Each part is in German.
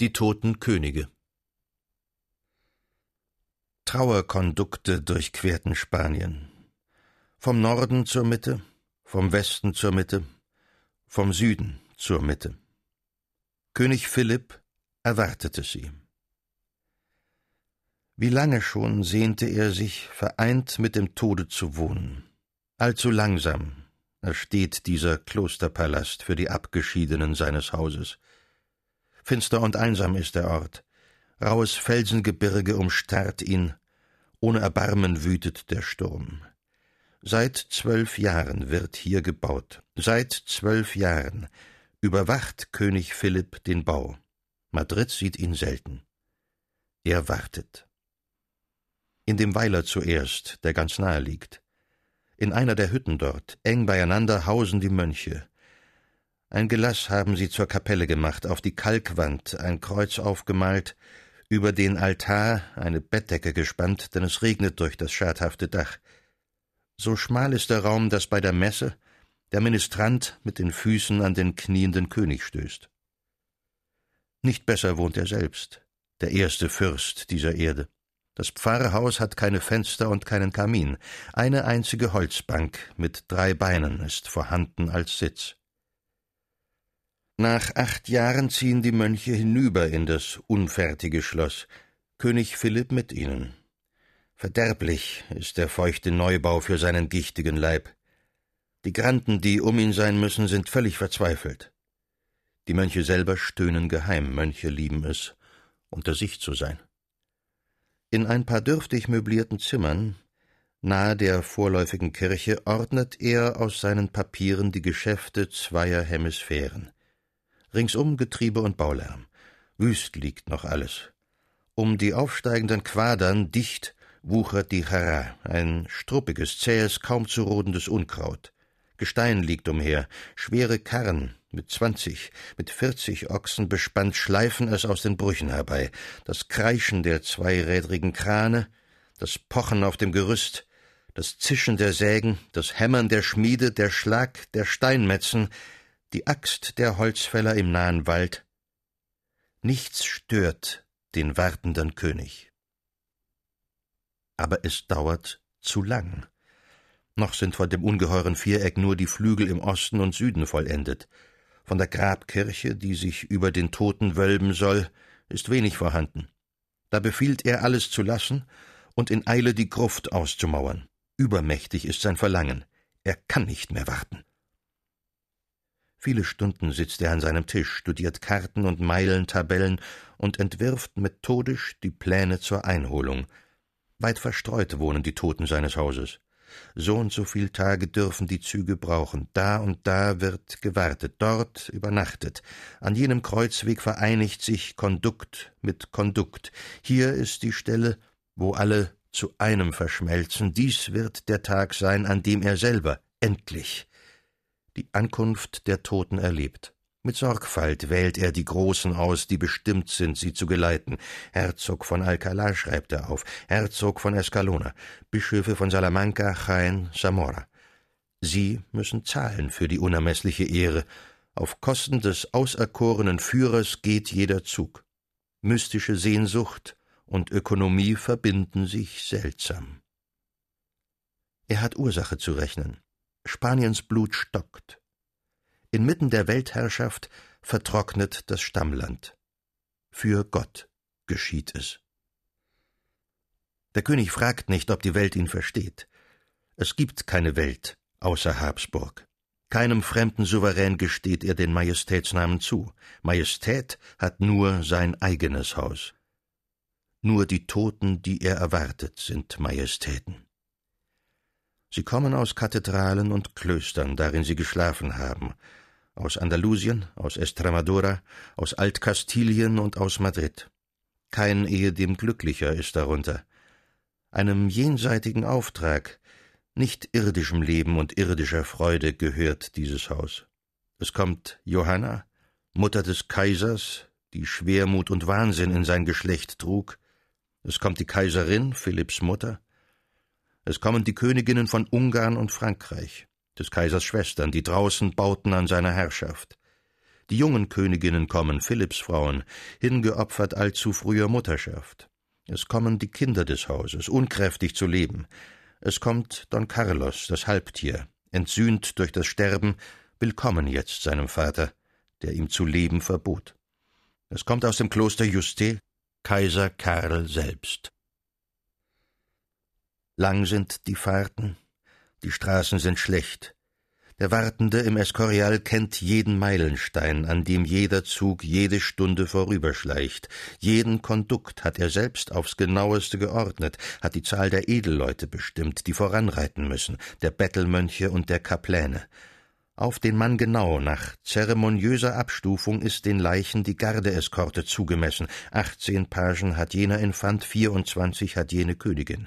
Die toten Könige Trauerkondukte durchquerten Spanien. Vom Norden zur Mitte, vom Westen zur Mitte, vom Süden zur Mitte. König Philipp erwartete sie. Wie lange schon sehnte er sich, vereint mit dem Tode zu wohnen. Allzu langsam ersteht dieser Klosterpalast für die Abgeschiedenen seines Hauses. Finster und einsam ist der Ort. Raues Felsengebirge umstarrt ihn, ohne Erbarmen wütet der Sturm. Seit zwölf Jahren wird hier gebaut. Seit zwölf Jahren überwacht König Philipp den Bau. Madrid sieht ihn selten. Er wartet. In dem Weiler zuerst, der ganz nahe liegt. In einer der Hütten dort, eng beieinander, hausen die Mönche. Ein Gelass haben sie zur Kapelle gemacht, auf die Kalkwand ein Kreuz aufgemalt, über den Altar eine Bettdecke gespannt, denn es regnet durch das schadhafte Dach. So schmal ist der Raum, dass bei der Messe der Ministrant mit den Füßen an den knienden König stößt. Nicht besser wohnt er selbst, der erste Fürst dieser Erde. Das Pfarrhaus hat keine Fenster und keinen Kamin. Eine einzige Holzbank mit drei Beinen ist vorhanden als Sitz. Nach acht Jahren ziehen die Mönche hinüber in das unfertige Schloss, König Philipp mit ihnen. Verderblich ist der feuchte Neubau für seinen gichtigen Leib. Die Granden, die um ihn sein müssen, sind völlig verzweifelt. Die Mönche selber stöhnen geheim, Mönche lieben es, unter sich zu sein. In ein paar dürftig möblierten Zimmern, nahe der vorläufigen Kirche, ordnet er aus seinen Papieren die Geschäfte zweier Hemisphären. Ringsum Getriebe und Baulärm. Wüst liegt noch alles. Um die aufsteigenden Quadern dicht wuchert die Chara, ein struppiges, zähes, kaum zu rodendes Unkraut. Gestein liegt umher, schwere Karren, mit zwanzig, mit vierzig Ochsen bespannt, schleifen es aus den Brüchen herbei. Das Kreischen der zweirädrigen Krane, das Pochen auf dem Gerüst, das Zischen der Sägen, das Hämmern der Schmiede, der Schlag der Steinmetzen, die Axt der Holzfäller im nahen Wald. Nichts stört den wartenden König. Aber es dauert zu lang. Noch sind von dem ungeheuren Viereck nur die Flügel im Osten und Süden vollendet. Von der Grabkirche, die sich über den Toten wölben soll, ist wenig vorhanden. Da befiehlt er alles zu lassen und in Eile die Gruft auszumauern. Übermächtig ist sein Verlangen. Er kann nicht mehr warten. Viele Stunden sitzt er an seinem Tisch, studiert Karten und Meilentabellen und entwirft methodisch die Pläne zur Einholung. Weit verstreut wohnen die Toten seines Hauses. So und so viel Tage dürfen die Züge brauchen. Da und da wird gewartet, dort übernachtet. An jenem Kreuzweg vereinigt sich Kondukt mit Kondukt. Hier ist die Stelle, wo alle zu einem verschmelzen. Dies wird der Tag sein, an dem er selber endlich die Ankunft der Toten erlebt. Mit Sorgfalt wählt er die Großen aus, die bestimmt sind, sie zu geleiten. Herzog von Alcalá schreibt er auf, Herzog von Escalona, Bischöfe von Salamanca, Jaén, Zamora. Sie müssen zahlen für die unermessliche Ehre. Auf Kosten des auserkorenen Führers geht jeder Zug. Mystische Sehnsucht und Ökonomie verbinden sich seltsam. Er hat Ursache zu rechnen. Spaniens Blut stockt. Inmitten der Weltherrschaft vertrocknet das Stammland. Für Gott geschieht es. Der König fragt nicht, ob die Welt ihn versteht. Es gibt keine Welt außer Habsburg. Keinem fremden Souverän gesteht er den Majestätsnamen zu. Majestät hat nur sein eigenes Haus. Nur die Toten, die er erwartet, sind Majestäten. Sie kommen aus Kathedralen und Klöstern, darin sie geschlafen haben, aus Andalusien, aus Estremadura, aus Altkastilien und aus Madrid. Kein ehedem glücklicher ist darunter. Einem jenseitigen Auftrag, nicht irdischem Leben und irdischer Freude gehört dieses Haus. Es kommt Johanna, Mutter des Kaisers, die Schwermut und Wahnsinn in sein Geschlecht trug. Es kommt die Kaiserin, Philipps Mutter, es kommen die Königinnen von Ungarn und Frankreich, des Kaisers Schwestern, die draußen bauten an seiner Herrschaft. Die jungen Königinnen kommen, Philippsfrauen, hingeopfert allzu früher Mutterschaft. Es kommen die Kinder des Hauses, unkräftig zu leben. Es kommt Don Carlos, das Halbtier, entsühnt durch das Sterben, willkommen jetzt seinem Vater, der ihm zu leben verbot. Es kommt aus dem Kloster Juste Kaiser Karl selbst. Lang sind die Fahrten, die Straßen sind schlecht. Der Wartende im Escorial kennt jeden Meilenstein, an dem jeder Zug jede Stunde vorüberschleicht. Jeden Kondukt hat er selbst aufs genaueste geordnet, hat die Zahl der Edelleute bestimmt, die voranreiten müssen, der Bettelmönche und der Kapläne. Auf den Mann genau, nach zeremoniöser Abstufung ist den Leichen die Gardeeskorte zugemessen. Achtzehn Pagen hat jener Infant, vierundzwanzig hat jene Königin.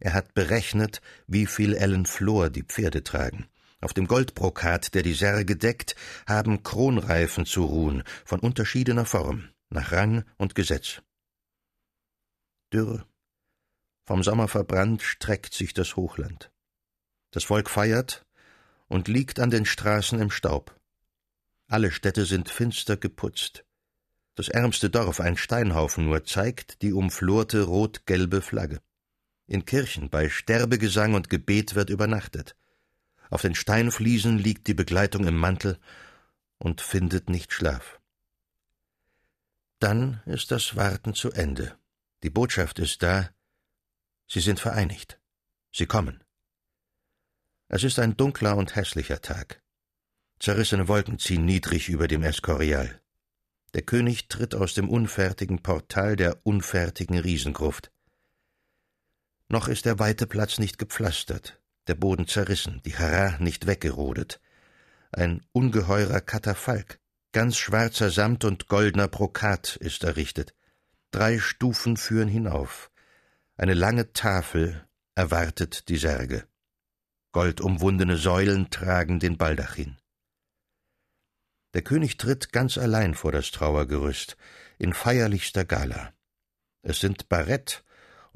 Er hat berechnet, wie viel Ellen Flor die Pferde tragen. Auf dem Goldbrokat, der die Särge deckt, haben Kronreifen zu ruhen, von unterschiedener Form, nach Rang und Gesetz. Dürr, vom Sommer verbrannt, streckt sich das Hochland. Das Volk feiert und liegt an den Straßen im Staub. Alle Städte sind finster geputzt. Das ärmste Dorf, ein Steinhaufen nur, zeigt die umflorte rot-gelbe Flagge. In Kirchen bei Sterbegesang und Gebet wird übernachtet. Auf den Steinfliesen liegt die Begleitung im Mantel und findet nicht Schlaf. Dann ist das Warten zu Ende. Die Botschaft ist da, sie sind vereinigt. Sie kommen. Es ist ein dunkler und hässlicher Tag. Zerrissene Wolken ziehen niedrig über dem Escorial. Der König tritt aus dem unfertigen Portal der unfertigen Riesengruft. Noch ist der weite Platz nicht gepflastert, der Boden zerrissen, die Hara nicht weggerodet. Ein ungeheurer Katafalk, ganz schwarzer Samt und goldener Brokat ist errichtet. Drei Stufen führen hinauf. Eine lange Tafel erwartet die Särge. Goldumwundene Säulen tragen den Baldachin. Der König tritt ganz allein vor das Trauergerüst, in feierlichster Gala. Es sind Barett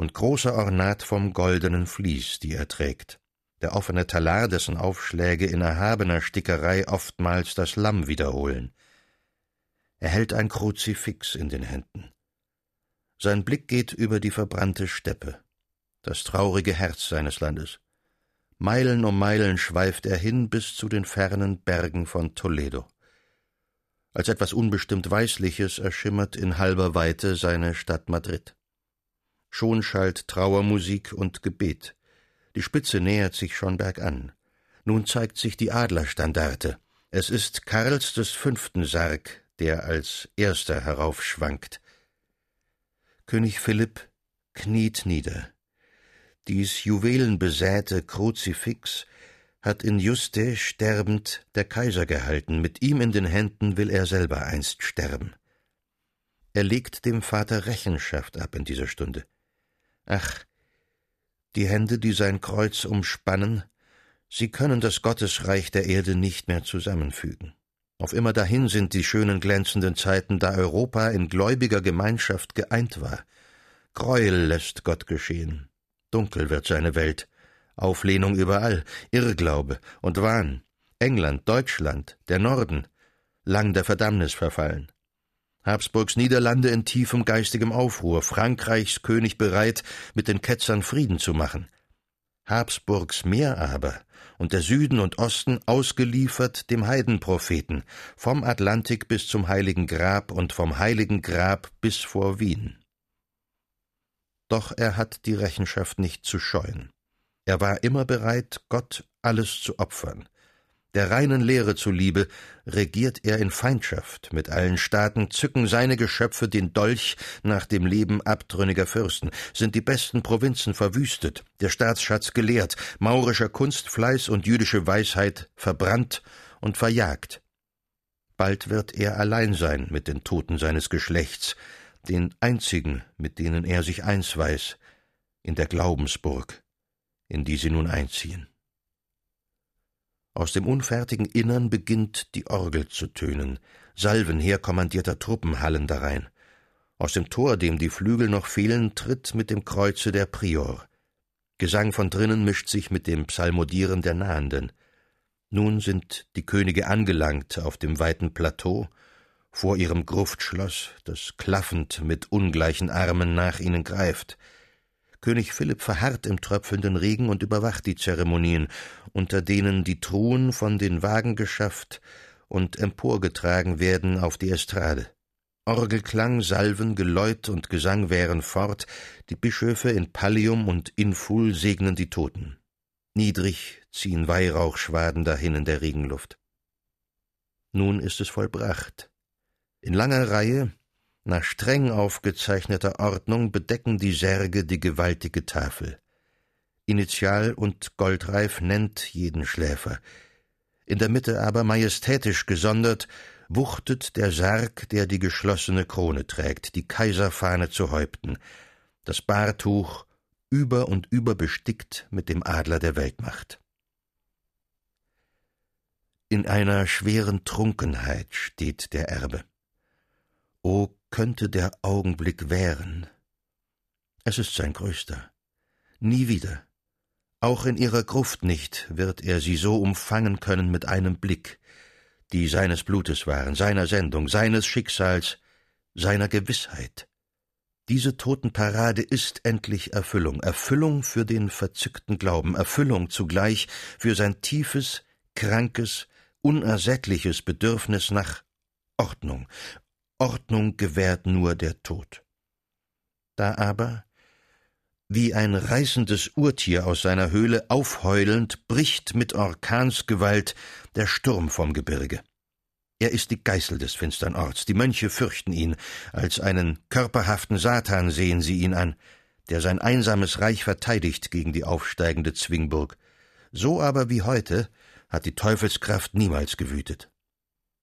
und großer Ornat vom goldenen Vlies, die er trägt, der offene Talar, dessen Aufschläge in erhabener Stickerei oftmals das Lamm wiederholen. Er hält ein Kruzifix in den Händen. Sein Blick geht über die verbrannte Steppe, das traurige Herz seines Landes. Meilen um Meilen schweift er hin bis zu den fernen Bergen von Toledo. Als etwas unbestimmt Weißliches erschimmert in halber Weite seine Stadt Madrid. Schon schallt Trauermusik und Gebet. Die Spitze nähert sich schon bergan. Nun zeigt sich die Adlerstandarte. Es ist Karls des fünften Sarg, der als erster heraufschwankt. König Philipp kniet nieder. Dies juwelenbesäte Kruzifix hat in Juste sterbend der Kaiser gehalten, mit ihm in den Händen will er selber einst sterben. Er legt dem Vater Rechenschaft ab in dieser Stunde. Ach, die Hände, die sein Kreuz umspannen, sie können das Gottesreich der Erde nicht mehr zusammenfügen. Auf immer dahin sind die schönen glänzenden Zeiten, da Europa in gläubiger Gemeinschaft geeint war. Gräuel lässt Gott geschehen. Dunkel wird seine Welt. Auflehnung überall, Irrglaube und Wahn. England, Deutschland, der Norden, lang der Verdammnis verfallen. Habsburgs Niederlande in tiefem geistigem Aufruhr, Frankreichs König bereit, mit den Ketzern Frieden zu machen. Habsburgs Meer aber und der Süden und Osten ausgeliefert dem Heidenpropheten, vom Atlantik bis zum Heiligen Grab und vom Heiligen Grab bis vor Wien. Doch er hat die Rechenschaft nicht zu scheuen. Er war immer bereit, Gott alles zu opfern, der reinen Lehre zuliebe regiert er in Feindschaft mit allen Staaten, zücken seine Geschöpfe den Dolch nach dem Leben abtrünniger Fürsten, sind die besten Provinzen verwüstet, der Staatsschatz geleert, maurischer Kunstfleiß und jüdische Weisheit verbrannt und verjagt. Bald wird er allein sein mit den Toten seines Geschlechts, den einzigen, mit denen er sich eins weiß, in der Glaubensburg, in die sie nun einziehen. Aus dem unfertigen Innern beginnt die Orgel zu tönen, Salven herkommandierter Truppen hallen darein. Aus dem Tor, dem die Flügel noch fehlen, tritt mit dem Kreuze der Prior. Gesang von drinnen mischt sich mit dem Psalmodieren der Nahenden. Nun sind die Könige angelangt auf dem weiten Plateau, vor ihrem Gruftschloss, das klaffend mit ungleichen Armen nach ihnen greift. König Philipp verharrt im tröpfelnden Regen und überwacht die Zeremonien, unter denen die Truhen von den Wagen geschafft und emporgetragen werden auf die Estrade. Orgelklang, Salven, Geläut und Gesang wären fort, die Bischöfe in Pallium und Inful segnen die Toten. Niedrig ziehen Weihrauchschwaden dahin in der Regenluft. Nun ist es vollbracht. In langer Reihe, nach streng aufgezeichneter Ordnung, bedecken die Särge die gewaltige Tafel. Initial und Goldreif nennt jeden Schläfer. In der Mitte aber majestätisch gesondert wuchtet der Sarg, der die geschlossene Krone trägt, die Kaiserfahne zu Häupten, das Bahrtuch über und über bestickt mit dem Adler der Weltmacht. In einer schweren Trunkenheit steht der Erbe. O könnte der Augenblick währen. Es ist sein größter. Nie wieder. Auch in ihrer Gruft nicht wird er sie so umfangen können mit einem Blick, die seines Blutes waren, seiner Sendung, seines Schicksals, seiner Gewissheit. Diese Totenparade ist endlich Erfüllung, Erfüllung für den verzückten Glauben, Erfüllung zugleich für sein tiefes, krankes, unersättliches Bedürfnis nach Ordnung, Ordnung gewährt nur der Tod. Da aber, wie ein reißendes Urtier aus seiner Höhle aufheulend, bricht mit Orkansgewalt der Sturm vom Gebirge. Er ist die Geißel des finstern Orts, die Mönche fürchten ihn, als einen körperhaften Satan sehen sie ihn an, der sein einsames Reich verteidigt gegen die aufsteigende Zwingburg. So aber wie heute hat die Teufelskraft niemals gewütet.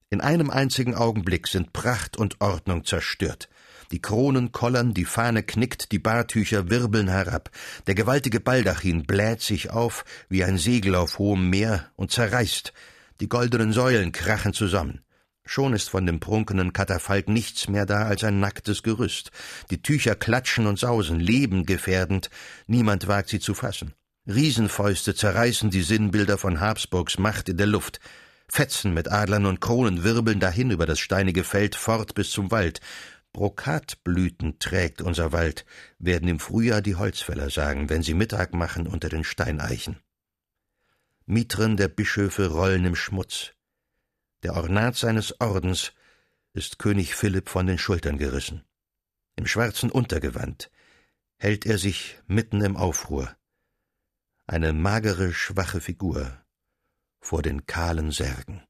In einem einzigen Augenblick sind Pracht und Ordnung zerstört. Die Kronen kollern, die Fahne knickt, die Bartücher wirbeln herab. Der gewaltige Baldachin bläht sich auf wie ein Segel auf hohem Meer und zerreißt. Die goldenen Säulen krachen zusammen. Schon ist von dem prunkenden Katafalk nichts mehr da als ein nacktes Gerüst. Die Tücher klatschen und sausen, lebengefährdend. Niemand wagt sie zu fassen. Riesenfäuste zerreißen die Sinnbilder von Habsburgs Macht in der Luft. Fetzen mit Adlern und Kronen wirbeln dahin über das steinige Feld fort bis zum Wald. Brokatblüten trägt unser Wald, werden im Frühjahr die Holzfäller sagen, wenn sie Mittag machen unter den Steineichen. Mitren der Bischöfe rollen im Schmutz. Der Ornat seines Ordens ist König Philipp von den Schultern gerissen. Im schwarzen Untergewand hält er sich mitten im Aufruhr. Eine magere, schwache Figur, vor den kahlen Särgen.